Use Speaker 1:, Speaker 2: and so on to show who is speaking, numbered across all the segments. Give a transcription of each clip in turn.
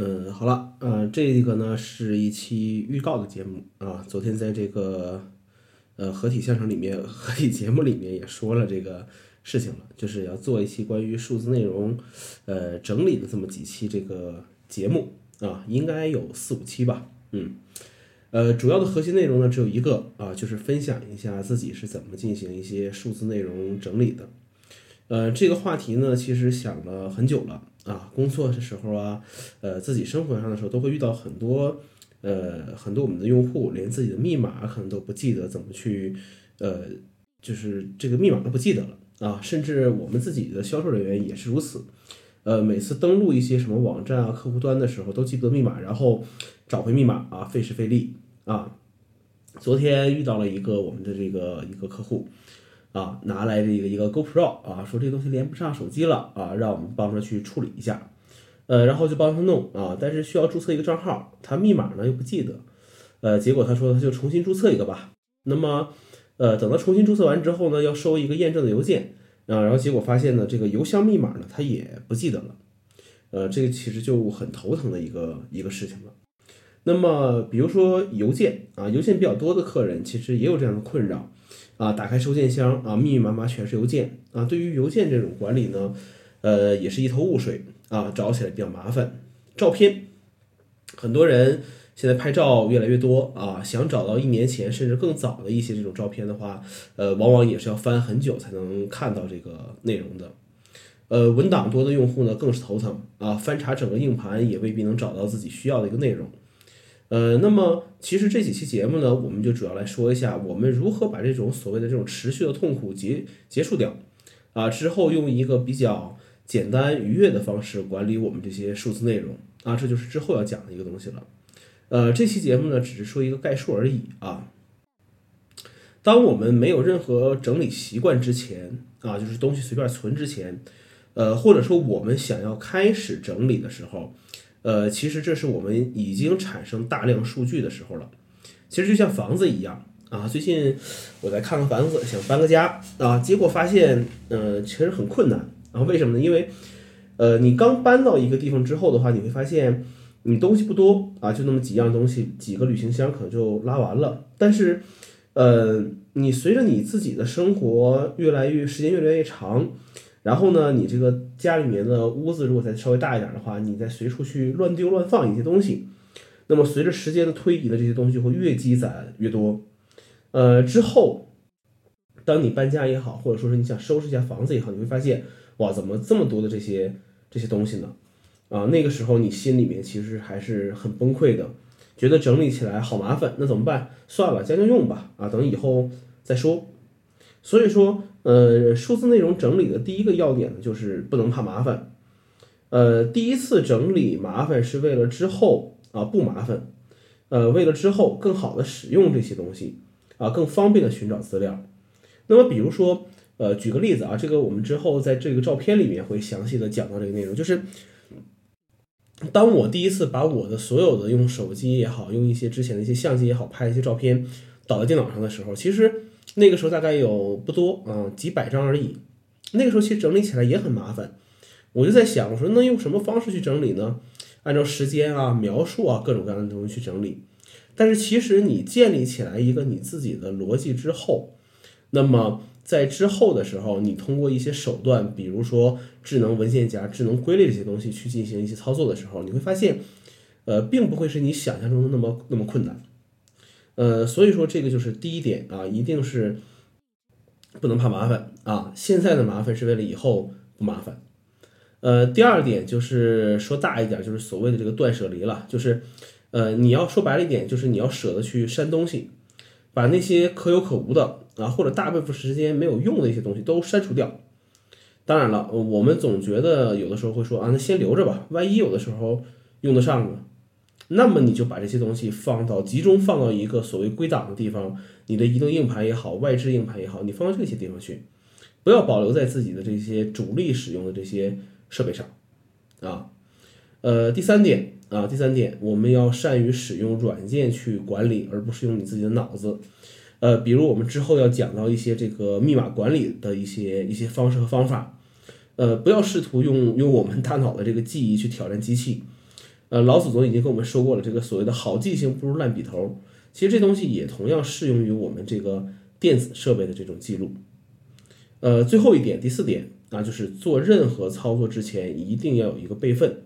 Speaker 1: 嗯，好了，呃，这个呢是一期预告的节目啊。昨天在这个呃合体相声里面、合体节目里面也说了这个事情了，就是要做一期关于数字内容呃整理的这么几期这个节目啊，应该有四五期吧。嗯，呃，主要的核心内容呢只有一个啊，就是分享一下自己是怎么进行一些数字内容整理的。呃，这个话题呢，其实想了很久了啊。工作的时候啊，呃，自己生活上的时候，都会遇到很多，呃，很多我们的用户连自己的密码可能都不记得怎么去，呃，就是这个密码都不记得了啊。甚至我们自己的销售人员也是如此，呃，每次登录一些什么网站啊、客户端的时候，都记不得密码，然后找回密码啊，费时费力啊。昨天遇到了一个我们的这个一个客户。啊，拿来这个一个 GoPro 啊，说这东西连不上手机了啊，让我们帮着去处理一下，呃，然后就帮他弄啊，但是需要注册一个账号，他密码呢又不记得，呃，结果他说他就重新注册一个吧。那么，呃，等到重新注册完之后呢，要收一个验证的邮件啊，然后结果发现呢，这个邮箱密码呢他也不记得了，呃，这个其实就很头疼的一个一个事情了。那么，比如说邮件啊，邮件比较多的客人其实也有这样的困扰。啊，打开收件箱啊，密密麻麻全是邮件啊。对于邮件这种管理呢，呃，也是一头雾水啊，找起来比较麻烦。照片，很多人现在拍照越来越多啊，想找到一年前甚至更早的一些这种照片的话，呃，往往也是要翻很久才能看到这个内容的。呃，文档多的用户呢更是头疼啊，翻查整个硬盘也未必能找到自己需要的一个内容。呃，那么其实这几期节目呢，我们就主要来说一下，我们如何把这种所谓的这种持续的痛苦结结束掉，啊，之后用一个比较简单愉悦的方式管理我们这些数字内容，啊，这就是之后要讲的一个东西了。呃，这期节目呢，只是说一个概述而已啊。当我们没有任何整理习惯之前，啊，就是东西随便存之前，呃，或者说我们想要开始整理的时候。呃，其实这是我们已经产生大量数据的时候了。其实就像房子一样啊，最近我在看个房子，想搬个家啊，结果发现，呃，其实很困难啊。为什么呢？因为，呃，你刚搬到一个地方之后的话，你会发现你东西不多啊，就那么几样东西，几个旅行箱可能就拉完了。但是，呃，你随着你自己的生活越来越时间越来越长。然后呢，你这个家里面的屋子如果再稍微大一点的话，你再随处去乱丢乱放一些东西，那么随着时间的推移呢，这些东西就会越积攒越多。呃，之后，当你搬家也好，或者说是你想收拾一下房子也好，你会发现，哇，怎么这么多的这些这些东西呢？啊，那个时候你心里面其实还是很崩溃的，觉得整理起来好麻烦，那怎么办？算了，将就用吧。啊，等以后再说。所以说，呃，数字内容整理的第一个要点呢，就是不能怕麻烦。呃，第一次整理麻烦是为了之后啊不麻烦，呃，为了之后更好的使用这些东西啊，更方便的寻找资料。那么，比如说，呃，举个例子啊，这个我们之后在这个照片里面会详细的讲到这个内容，就是当我第一次把我的所有的用手机也好，用一些之前的一些相机也好拍一些照片导到电脑上的时候，其实。那个时候大概有不多啊，几百张而已。那个时候其实整理起来也很麻烦，我就在想，我说那用什么方式去整理呢？按照时间啊、描述啊各种各样的东西去整理。但是其实你建立起来一个你自己的逻辑之后，那么在之后的时候，你通过一些手段，比如说智能文件夹、智能归类这些东西去进行一些操作的时候，你会发现，呃，并不会是你想象中的那么那么困难。呃，所以说这个就是第一点啊，一定是不能怕麻烦啊。现在的麻烦是为了以后不麻烦。呃，第二点就是说大一点，就是所谓的这个断舍离了，就是呃，你要说白了一点，就是你要舍得去删东西，把那些可有可无的啊，或者大部分时间没有用的一些东西都删除掉。当然了，我们总觉得有的时候会说啊，那先留着吧，万一有的时候用得上呢。那么你就把这些东西放到集中放到一个所谓归档的地方，你的移动硬盘也好，外置硬盘也好，你放到这些地方去，不要保留在自己的这些主力使用的这些设备上，啊，呃，第三点啊，第三点，我们要善于使用软件去管理，而不是用你自己的脑子，呃，比如我们之后要讲到一些这个密码管理的一些一些方式和方法，呃，不要试图用用我们大脑的这个记忆去挑战机器。呃，老祖宗已经跟我们说过了，这个所谓的好记性不如烂笔头，其实这东西也同样适用于我们这个电子设备的这种记录。呃，最后一点，第四点啊，就是做任何操作之前一定要有一个备份，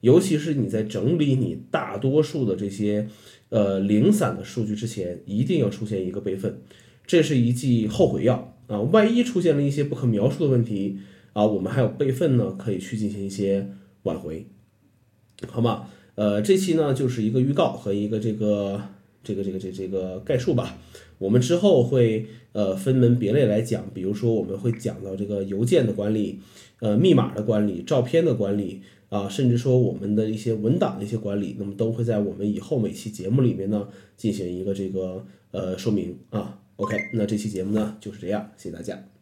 Speaker 1: 尤其是你在整理你大多数的这些呃零散的数据之前，一定要出现一个备份，这是一剂后悔药啊！万一出现了一些不可描述的问题啊，我们还有备份呢，可以去进行一些挽回。好吗？呃，这期呢就是一个预告和一个这个这个这个这这个概述吧。我们之后会呃分门别类来讲，比如说我们会讲到这个邮件的管理，呃，密码的管理，照片的管理啊，甚至说我们的一些文档的一些管理，那么都会在我们以后每期节目里面呢进行一个这个呃说明啊。OK，那这期节目呢就是这样，谢谢大家。